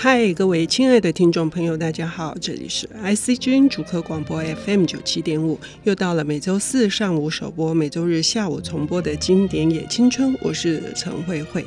嗨，各位亲爱的听众朋友，大家好，这里是 IC 之音主客广播 FM 九七点五，又到了每周四上午首播、每周日下午重播的经典野青春，我是陈慧慧。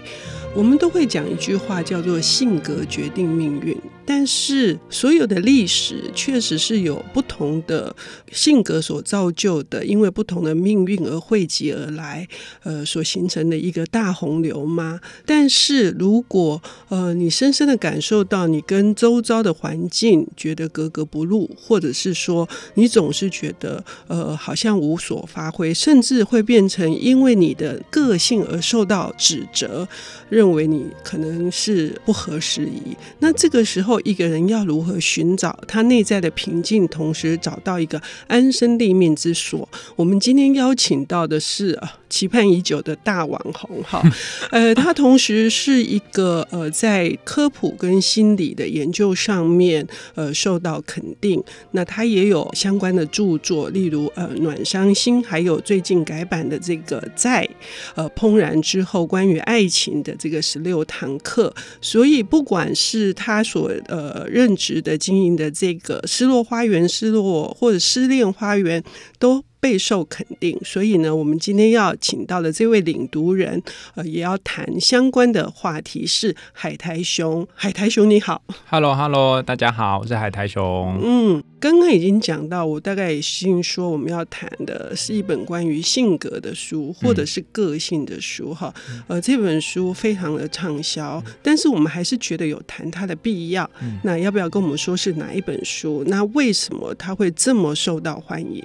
我们都会讲一句话，叫做“性格决定命运”。但是，所有的历史确实是有不同的性格所造就的，因为不同的命运而汇集而来，呃，所形成的一个大洪流吗？但是如果呃，你深深的感受到你跟周遭的环境觉得格格不入，或者是说你总是觉得呃，好像无所发挥，甚至会变成因为你的个性而受到指责。认为你可能是不合时宜，那这个时候一个人要如何寻找他内在的平静，同时找到一个安身立命之所？我们今天邀请到的是期盼已久的大网红哈，呃，他同时是一个呃在科普跟心理的研究上面呃受到肯定，那他也有相关的著作，例如呃暖伤心，还有最近改版的这个在呃怦然之后关于爱情的这个十六堂课，所以不管是他所呃任职的经营的这个失落花园、失落或者失恋花园都。备受肯定，所以呢，我们今天要请到的这位领读人，呃，也要谈相关的话题，是海苔熊。海苔熊你好，Hello，Hello，大家好，我是海苔熊。嗯，刚刚已经讲到，我大概已经说我们要谈的是一本关于性格的书，或者是个性的书，哈、嗯。呃，这本书非常的畅销，但是我们还是觉得有谈它的必要。嗯、那要不要跟我们说是哪一本书？那为什么它会这么受到欢迎？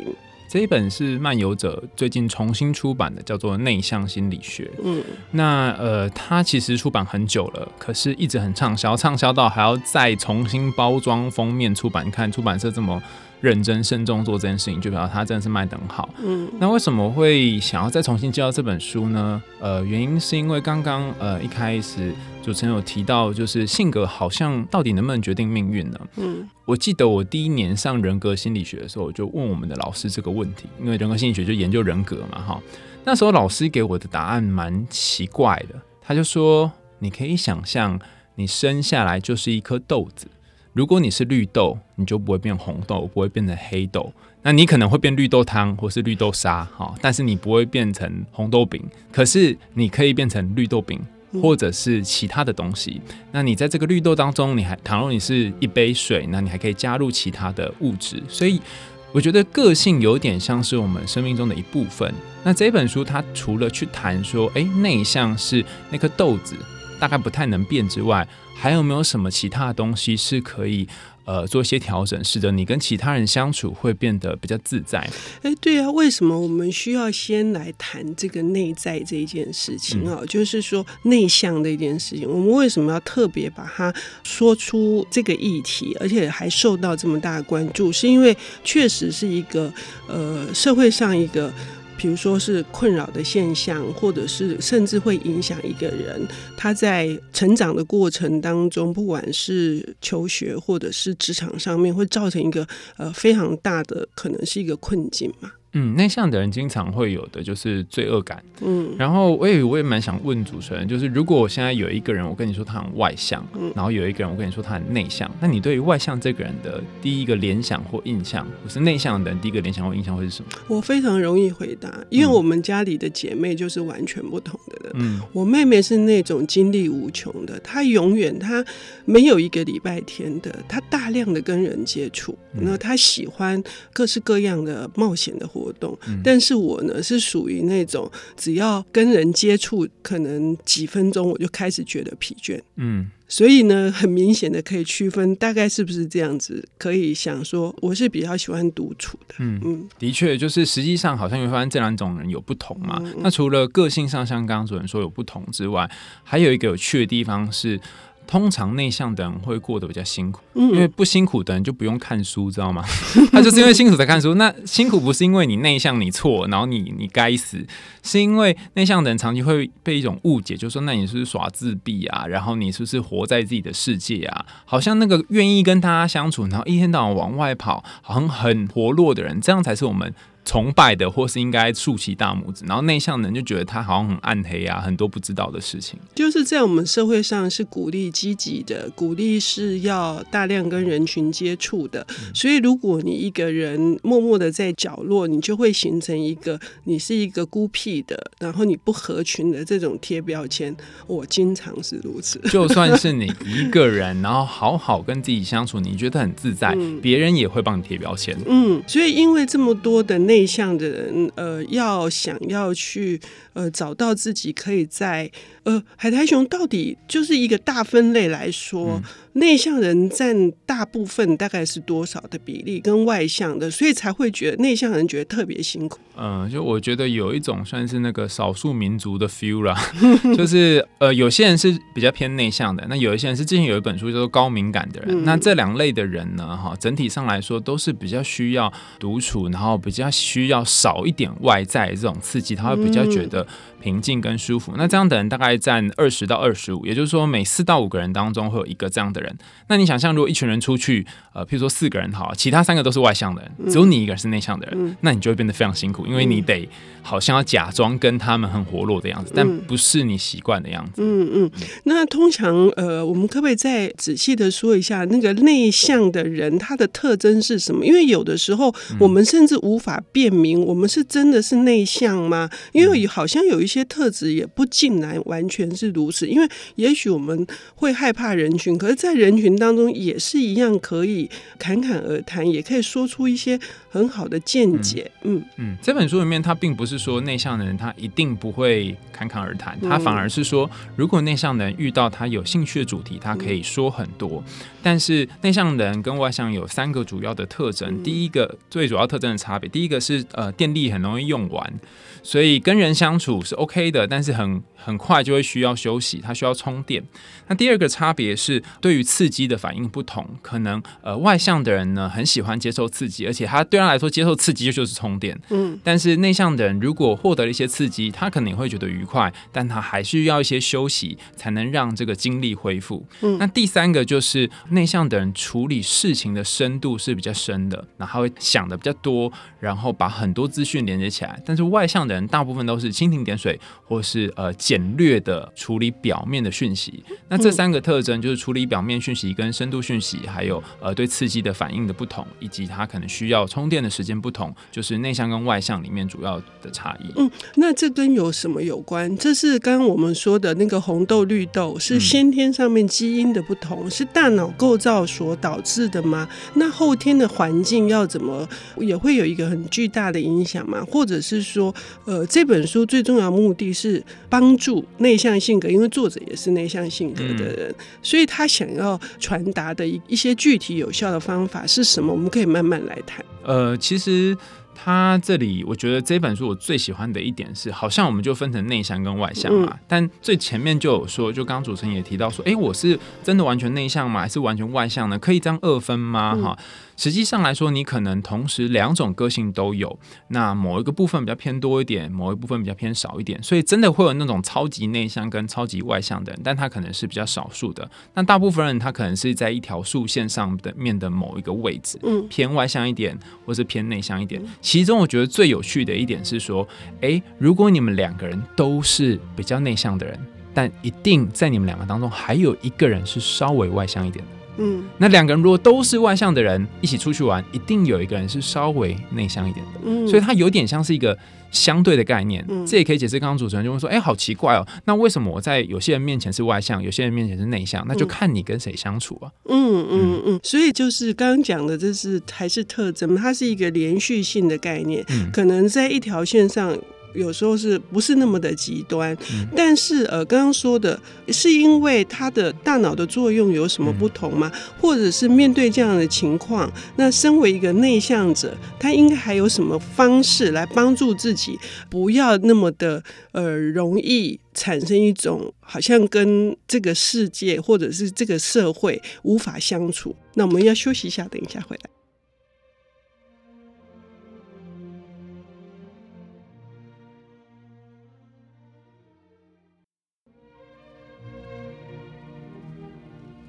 这一本是漫游者最近重新出版的，叫做《内向心理学》。嗯，那呃，它其实出版很久了，可是一直很畅销，畅销到还要再重新包装封面出版。你看出版社这么认真慎重做这件事情，就表示他真的是卖得很好。嗯，那为什么会想要再重新介绍这本书呢？呃，原因是因为刚刚呃一开始。主持人有提到，就是性格好像到底能不能决定命运呢？嗯，我记得我第一年上人格心理学的时候，我就问我们的老师这个问题，因为人格心理学就研究人格嘛，哈。那时候老师给我的答案蛮奇怪的，他就说：你可以想象，你生下来就是一颗豆子，如果你是绿豆，你就不会变红豆，不会变成黑豆，那你可能会变绿豆汤或是绿豆沙，哈，但是你不会变成红豆饼，可是你可以变成绿豆饼。或者是其他的东西，那你在这个绿豆当中，你还倘若你是一杯水，那你还可以加入其他的物质。所以我觉得个性有点像是我们生命中的一部分。那这本书它除了去谈说，诶，内向是那颗豆子，大概不太能变之外，还有没有什么其他的东西是可以？呃，做一些调整，使得你跟其他人相处会变得比较自在。哎，对啊，为什么我们需要先来谈这个内在这一件事情啊？嗯、就是说内向的一件事情，我们为什么要特别把它说出这个议题，而且还受到这么大的关注？是因为确实是一个呃社会上一个。比如说是困扰的现象，或者是甚至会影响一个人他在成长的过程当中，不管是求学或者是职场上面，会造成一个呃非常大的可能是一个困境嘛。嗯，内向的人经常会有的就是罪恶感。嗯，然后我也我也蛮想问主持人，就是如果我现在有一个人，我跟你说他很外向，嗯，然后有一个人我跟你说他很内向，那你对于外向这个人的第一个联想或印象，或是内向的人第一个联想或印象会是什么？我非常容易回答，因为我们家里的姐妹就是完全不同的人。嗯，我妹妹是那种精力无穷的，她永远她没有一个礼拜天的，她大量的跟人接触，那她喜欢各式各样的冒险的活动。活动，但是我呢是属于那种只要跟人接触，可能几分钟我就开始觉得疲倦。嗯，所以呢，很明显的可以区分，大概是不是这样子？可以想说，我是比较喜欢独处的。嗯嗯，的确，就是实际上好像会发现这两种人有不同嘛。嗯、那除了个性上，像刚刚主持人说有不同之外，还有一个有趣的地方是。通常内向的人会过得比较辛苦，因为不辛苦的人就不用看书，知道吗？他就是因为辛苦才看书。那辛苦不是因为你内向你错，然后你你该死，是因为内向的人长期会被一种误解，就是说那你是不是耍自闭啊？然后你是不是活在自己的世界啊？好像那个愿意跟大家相处，然后一天到晚往外跑，好像很活络的人，这样才是我们崇拜的，或是应该竖起大拇指，然后内向的人就觉得他好像很暗黑啊，很多不知道的事情。就是在我们社会上是鼓励积极的，鼓励是要大量跟人群接触的。嗯、所以如果你一个人默默的在角落，你就会形成一个你是一个孤僻的，然后你不合群的这种贴标签。我经常是如此。就算是你一个人，然后好好跟自己相处，你觉得很自在，嗯、别人也会帮你贴标签。嗯，所以因为这么多的内内向的人，呃，要想要去，呃，找到自己可以在，呃，海苔熊到底就是一个大分类来说。内向人占大部分，大概是多少的比例？跟外向的，所以才会觉得内向人觉得特别辛苦。嗯，就我觉得有一种算是那个少数民族的 feel 啦，就是呃，有些人是比较偏内向的，那有一些人是之前有一本书叫做高敏感的人。嗯、那这两类的人呢，哈，整体上来说都是比较需要独处，然后比较需要少一点外在这种刺激，他会比较觉得平静跟舒服。嗯、那这样的人大概占二十到二十五，也就是说每四到五个人当中会有一个这样的人。那你想象，如果一群人出去，呃，譬如说四个人好，其他三个都是外向的人，只有你一个人是内向的人，嗯、那你就会变得非常辛苦，因为你得好像要假装跟他们很活络的样子，但不是你习惯的样子。嗯嗯。那通常，呃，我们可不可以再仔细的说一下，那个内向的人他的特征是什么？因为有的时候我们甚至无法辨明，我们是真的是内向吗？因为好像有一些特质也不尽然完全是如此，因为也许我们会害怕人群，可是，在人群当中也是一样，可以侃侃而谈，也可以说出一些很好的见解。嗯。嗯，这本书里面，他并不是说内向的人他一定不会侃侃而谈，他反而是说，如果内向的人遇到他有兴趣的主题，他可以说很多。但是内向的人跟外向有三个主要的特征，第一个最主要特征的差别，第一个是呃电力很容易用完，所以跟人相处是 OK 的，但是很很快就会需要休息，他需要充电。那第二个差别是对于刺激的反应不同，可能呃外向的人呢很喜欢接受刺激，而且他对他来说接受刺激就是充电。嗯，但是内向的人如果获得了一些刺激，他可能也会觉得愉快，但他还需要一些休息才能让这个精力恢复。嗯，那第三个就是内向的人处理事情的深度是比较深的，然后会想的比较多，然后把很多资讯连接起来。但是外向的人大部分都是蜻蜓点水，或是呃简略的处理表面的讯息。那这三个特征就是处理表面讯息跟深度讯息，还有呃对刺激的反应的不同，以及它可能需要充电的时间不同，就是内向跟外向里面主要的差异。嗯，那这跟有什么有关？这是刚刚我们说的那个红豆绿豆是先天上面基因的不同，嗯、是大脑构造所导致的吗？那后天的环境要怎么也会有一个很巨大的影响吗？或者是说，呃，这本书最重要的目的是帮助内向性格，因为作者也是内向性格的人，嗯、所以他想要传达的一一些具体有效的方法是什么？我们可以慢慢来谈。呃，其实他这里我觉得这本书我最喜欢的一点是，好像我们就分成内向跟外向嘛，嗯、但最前面就有说，就刚刚主持人也提到说，哎，我是真的完全内向吗？还是完全外向呢？可以这样二分吗？哈、嗯。实际上来说，你可能同时两种个性都有，那某一个部分比较偏多一点，某一部分比较偏少一点，所以真的会有那种超级内向跟超级外向的人，但他可能是比较少数的。那大部分人他可能是在一条竖线上的面的某一个位置，嗯，偏外向一点，或是偏内向一点。其中我觉得最有趣的一点是说，诶，如果你们两个人都是比较内向的人，但一定在你们两个当中还有一个人是稍微外向一点的。嗯，那两个人如果都是外向的人一起出去玩，一定有一个人是稍微内向一点的。嗯，所以它有点像是一个相对的概念。嗯，这也可以解释刚刚主持人就会说，哎，好奇怪哦，那为什么我在有些人面前是外向，有些人面前是内向？那就看你跟谁相处啊。嗯嗯嗯，所以就是刚刚讲的，这是还是特征，它是一个连续性的概念，嗯，可能在一条线上。有时候是不是那么的极端？嗯、但是呃，刚刚说的是因为他的大脑的作用有什么不同吗？嗯、或者是面对这样的情况，那身为一个内向者，他应该还有什么方式来帮助自己，不要那么的呃容易产生一种好像跟这个世界或者是这个社会无法相处？那我们要休息一下，等一下回来。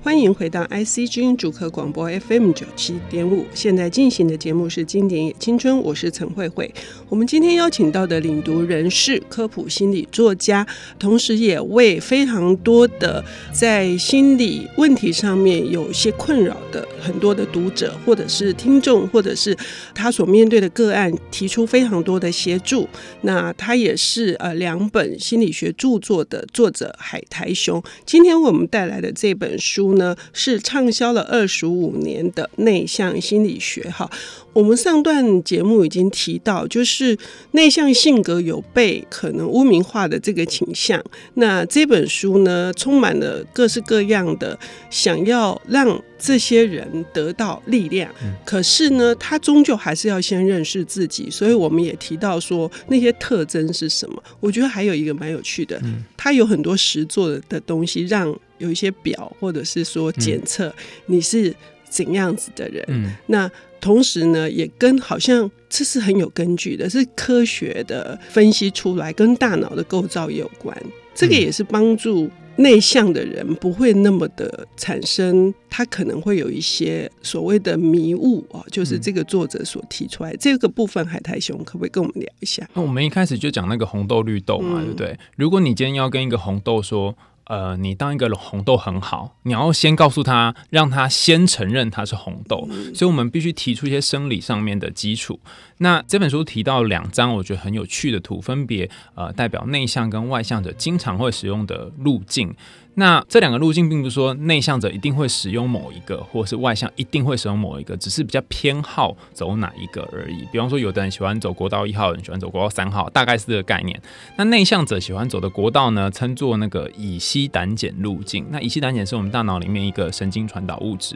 欢迎回到 IC 之音主客广播 FM 九七点五。现在进行的节目是《经典也青春》，我是陈慧慧。我们今天邀请到的领读人士科普心理作家，同时也为非常多的在心理问题上面有些困扰的很多的读者，或者是听众，或者是他所面对的个案，提出非常多的协助。那他也是呃两本心理学著作的作者海苔熊。今天我们带来的这本书。呢是畅销了二十五年的内向心理学。哈，我们上段节目已经提到，就是内向性格有被可能污名化的这个倾向。那这本书呢，充满了各式各样的想要让这些人得到力量。可是呢，他终究还是要先认识自己。所以我们也提到说，那些特征是什么？我觉得还有一个蛮有趣的，他有很多实作的东西让。有一些表，或者是说检测你是怎样子的人，嗯、那同时呢，也跟好像这是很有根据的，是科学的分析出来，跟大脑的构造也有关。这个也是帮助内向的人不会那么的产生，他可能会有一些所谓的迷雾啊，就是这个作者所提出来、嗯、这个部分，海苔熊可不可以跟我们聊一下？那我们一开始就讲那个红豆绿豆嘛，嗯、对不对？如果你今天要跟一个红豆说。呃，你当一个红豆很好，你要先告诉他，让他先承认他是红豆，嗯、所以我们必须提出一些生理上面的基础。那这本书提到两张我觉得很有趣的图，分别呃代表内向跟外向者经常会使用的路径。那这两个路径并不是说内向者一定会使用某一个，或是外向一定会使用某一个，只是比较偏好走哪一个而已。比方说，有的人喜欢走国道一号，有人喜欢走国道三号，大概是这个概念。那内向者喜欢走的国道呢，称作那个乙烯胆碱路径。那乙烯胆碱是我们大脑里面一个神经传导物质。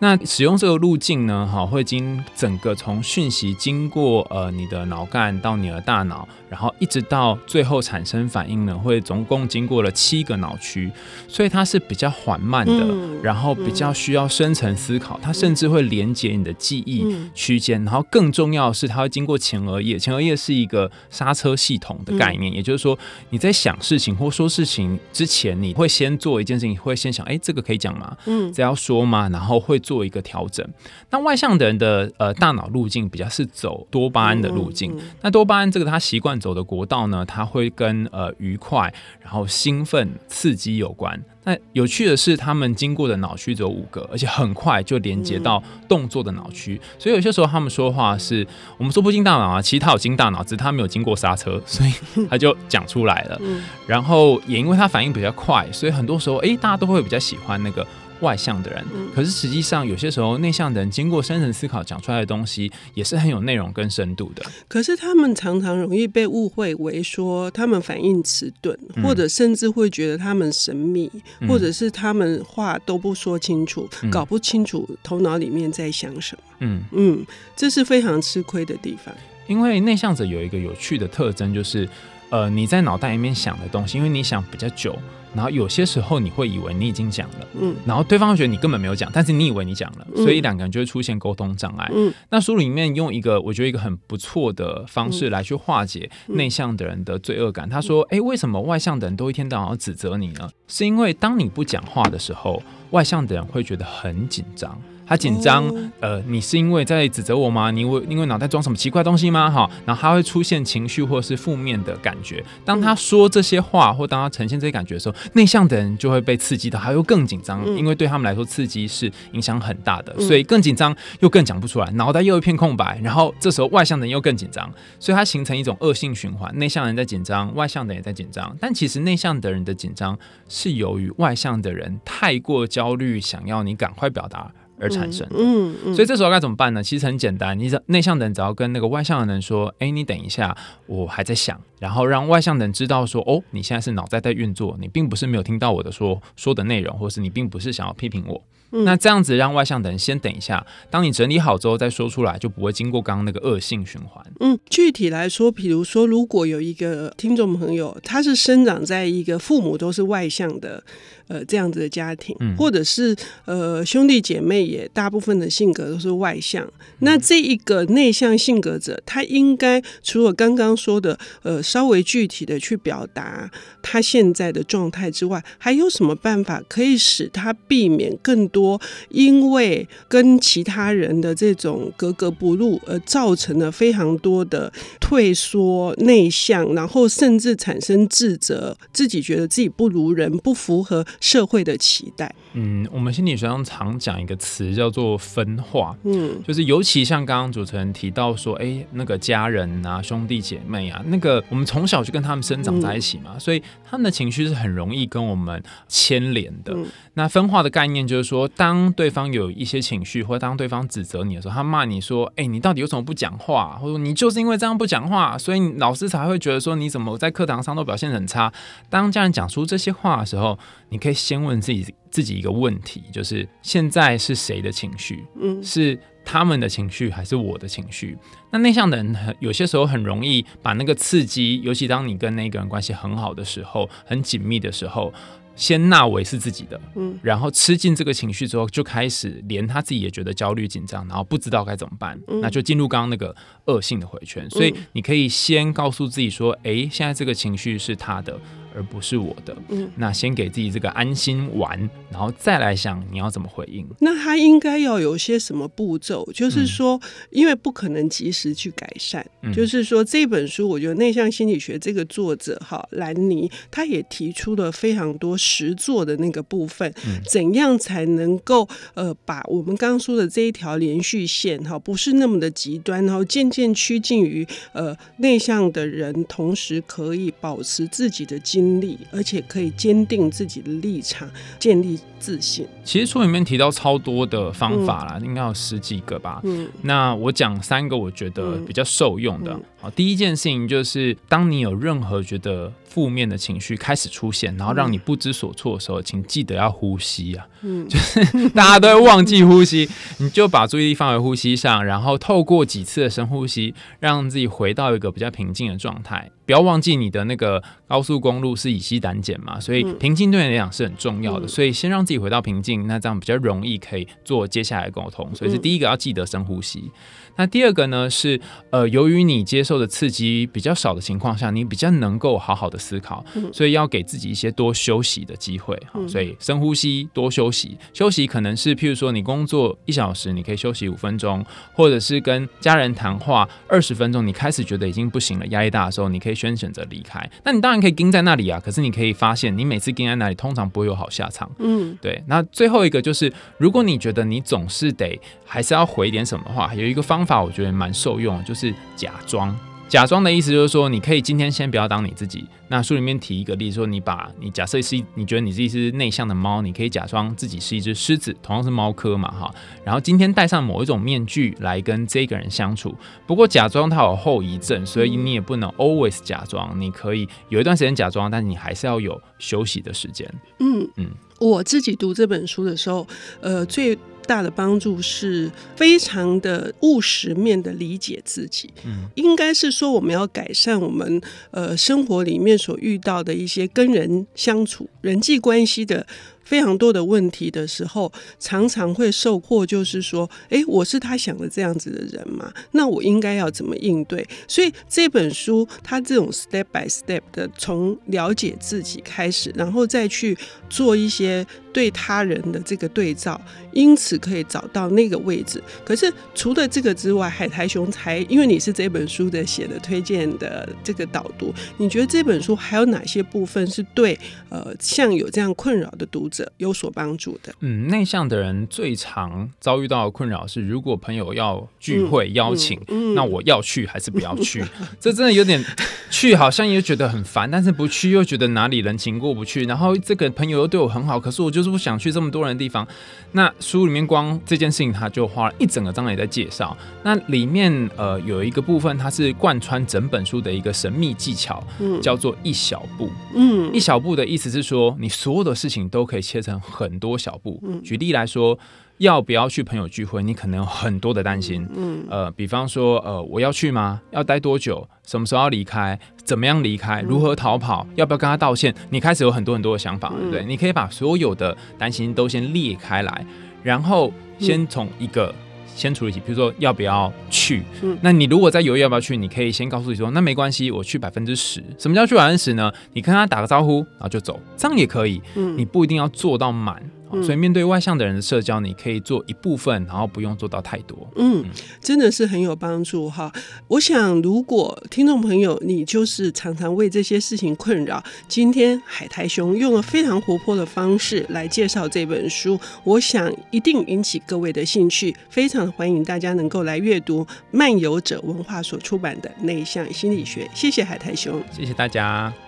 那使用这个路径呢，哈，会经整个从讯息经过呃你的脑干到你的大脑，然后一直到最后产生反应呢，会总共经过了七个脑区，所以它是比较缓慢的，嗯、然后比较需要深层思考，它甚至会连接你的记忆区间，然后更重要的是，它会经过前额叶，前额叶是一个刹车系统的概念，也就是说你在想事情或说事情之前，你会先做一件事情，会先想，哎，这个可以讲吗？嗯，这要说吗？然后会。做一个调整。那外向的人的呃大脑路径比较是走多巴胺的路径。嗯嗯、那多巴胺这个他习惯走的国道呢，它会跟呃愉快、然后兴奋、刺激有关。那有趣的是，他们经过的脑区只有五个，而且很快就连接到动作的脑区。嗯、所以有些时候他们说话是我们说不经大脑啊，其实他有经大脑，只是他没有经过刹车，所以他就讲出来了。嗯、然后也因为他反应比较快，所以很多时候哎，大家都会比较喜欢那个。外向的人，可是实际上有些时候内向的人经过深层思考讲出来的东西也是很有内容跟深度的。可是他们常常容易被误会为说他们反应迟钝，嗯、或者甚至会觉得他们神秘，嗯、或者是他们话都不说清楚，嗯、搞不清楚头脑里面在想什么。嗯嗯，这是非常吃亏的地方。因为内向者有一个有趣的特征，就是呃你在脑袋里面想的东西，因为你想比较久。然后有些时候你会以为你已经讲了，嗯，然后对方会觉得你根本没有讲，但是你以为你讲了，所以两个人就会出现沟通障碍。嗯，那书里面用一个我觉得一个很不错的方式来去化解内向的人的罪恶感。他说：“哎，为什么外向的人都一天到晚要指责你呢？是因为当你不讲话的时候，外向的人会觉得很紧张。”他紧张，呃，你是因为在指责我吗？你为因为脑袋装什么奇怪东西吗？哈，然后他会出现情绪或是负面的感觉。当他说这些话，或当他呈现这些感觉的时候，内向的人就会被刺激到，他又更紧张，因为对他们来说刺激是影响很大的，所以更紧张，又更讲不出来，脑袋又一片空白。然后这时候外向的人又更紧张，所以它形成一种恶性循环。内向人在紧张，外向的人也在紧张。但其实内向的人的紧张是由于外向的人太过焦虑，想要你赶快表达。而产生，嗯，嗯，所以这时候该怎么办呢？其实很简单，你内向的人只要跟那个外向的人说：“哎，你等一下，我还在想。”然后让外向的人知道说：“哦，你现在是脑袋在运作，你并不是没有听到我的说说的内容，或是你并不是想要批评我。”嗯、那这样子让外向的人先等一下，当你整理好之后再说出来，就不会经过刚刚那个恶性循环。嗯，具体来说，比如说，如果有一个听众朋友，他是生长在一个父母都是外向的，呃，这样子的家庭，嗯、或者是呃兄弟姐妹也大部分的性格都是外向。那这一个内向性格者，他应该除了刚刚说的，呃，稍微具体的去表达他现在的状态之外，还有什么办法可以使他避免更多因为跟其他人的这种格格不入而造成了非常多的退缩、内向，然后甚至产生自责，自己觉得自己不如人，不符合社会的期待。嗯，我们心理学上常讲一个词叫做分化，嗯，就是尤其像刚刚主持人提到说，哎、欸，那个家人啊、兄弟姐妹啊，那个我们从小就跟他们生长在一起嘛，嗯、所以他们的情绪是很容易跟我们牵连的。嗯、那分化的概念就是说，当对方有一些情绪，或当对方指责你的时候，他骂你说，哎、欸，你到底为什么不讲话？或者你就是因为这样不讲话，所以老师才会觉得说你怎么在课堂上都表现很差。当家人讲出这些话的时候，你可以先问自己。自己一个问题，就是现在是谁的情绪？嗯，是他们的情绪还是我的情绪？那内向的人很有些时候很容易把那个刺激，尤其当你跟那个人关系很好的时候，很紧密的时候，先纳为是自己的，嗯，然后吃进这个情绪之后，就开始连他自己也觉得焦虑紧张，然后不知道该怎么办，嗯，那就进入刚刚那个恶性的回圈。所以你可以先告诉自己说，诶，现在这个情绪是他的。而不是我的，嗯，那先给自己这个安心玩，然后再来想你要怎么回应。那他应该要有些什么步骤？就是说，因为不可能及时去改善，嗯、就是说这本书，我觉得内向心理学这个作者哈兰尼，他也提出了非常多实作的那个部分，嗯、怎样才能够呃把我们刚刚说的这一条连续线哈，不是那么的极端，然后渐渐趋近于呃内向的人，同时可以保持自己的精。力，而且可以坚定自己的立场，建立自信。其实书里面提到超多的方法啦，嗯、应该有十几个吧。嗯，那我讲三个，我觉得比较受用的。好、嗯，第一件事情就是，当你有任何觉得负面的情绪开始出现，然后让你不知所措的时候，请记得要呼吸啊。嗯，就是 大家都会忘记呼吸，你就把注意力放回呼吸上，然后透过几次的深呼吸，让自己回到一个比较平静的状态。不要忘记你的那个高速公路是以西胆碱嘛，所以平静对你来讲是很重要的。所以先让自己回到平静，那这样比较容易可以做接下来的沟通。所以是第一个要记得深呼吸。那第二个呢是，呃，由于你接受的刺激比较少的情况下，你比较能够好好的思考，所以要给自己一些多休息的机会。好，所以深呼吸，多休息。休息可能是譬如说你工作一小时，你可以休息五分钟，或者是跟家人谈话二十分钟，你开始觉得已经不行了，压力大的时候，你可以先选择离开。那你当然可以盯在那里啊，可是你可以发现，你每次盯在那里，通常不会有好下场。嗯，对。那最后一个就是，如果你觉得你总是得还是要回点什么的话，有一个方法，我觉得蛮受用，就是假装。假装的意思就是说，你可以今天先不要当你自己。那书里面提一个例子，说你把你假设是，你觉得你自己是内向的猫，你可以假装自己是一只狮子，同样是猫科嘛，哈。然后今天戴上某一种面具来跟这个人相处。不过假装它有后遗症，所以你也不能 always 假装。你可以有一段时间假装，但是你还是要有休息的时间。嗯嗯，我自己读这本书的时候，呃，最。大的帮助是非常的务实面的理解自己，嗯，应该是说我们要改善我们呃生活里面所遇到的一些跟人相处、人际关系的。非常多的问题的时候，常常会受迫，就是说，诶，我是他想的这样子的人嘛？那我应该要怎么应对？所以这本书，他这种 step by step 的，从了解自己开始，然后再去做一些对他人的这个对照，因此可以找到那个位置。可是除了这个之外，海苔熊才因为你是这本书的写的推荐的这个导读，你觉得这本书还有哪些部分是对呃像有这样困扰的读者？有所帮助的。嗯，内向的人最常遭遇到的困扰是，如果朋友要聚会邀请，嗯嗯嗯、那我要去还是不要去？这真的有点去，好像也觉得很烦，但是不去又觉得哪里人情过不去。然后这个朋友又对我很好，可是我就是不想去这么多人的地方。那书里面光这件事情，他就花了一整个章节在介绍。那里面呃有一个部分，它是贯穿整本书的一个神秘技巧，嗯、叫做一小步。嗯，一小步的意思是说，你所有的事情都可以。切成很多小步。举例来说，要不要去朋友聚会？你可能有很多的担心。嗯，呃，比方说，呃，我要去吗？要待多久？什么时候要离开？怎么样离开？如何逃跑？要不要跟他道歉？你开始有很多很多的想法，对不对？你可以把所有的担心都先列开来。然后先从一个。先处理起，比如说要不要去，嗯，那你如果在犹豫要不要去，你可以先告诉你说，那没关系，我去百分之十。什么叫去百分之十呢？你跟他打个招呼，然后就走，这样也可以，嗯，你不一定要做到满。所以面对外向的人的社交，你可以做一部分，然后不用做到太多。嗯，真的是很有帮助哈。我想，如果听众朋友你就是常常为这些事情困扰，今天海苔熊用了非常活泼的方式来介绍这本书，我想一定引起各位的兴趣。非常欢迎大家能够来阅读漫游者文化所出版的《内向心理学》。谢谢海苔熊，谢谢大家。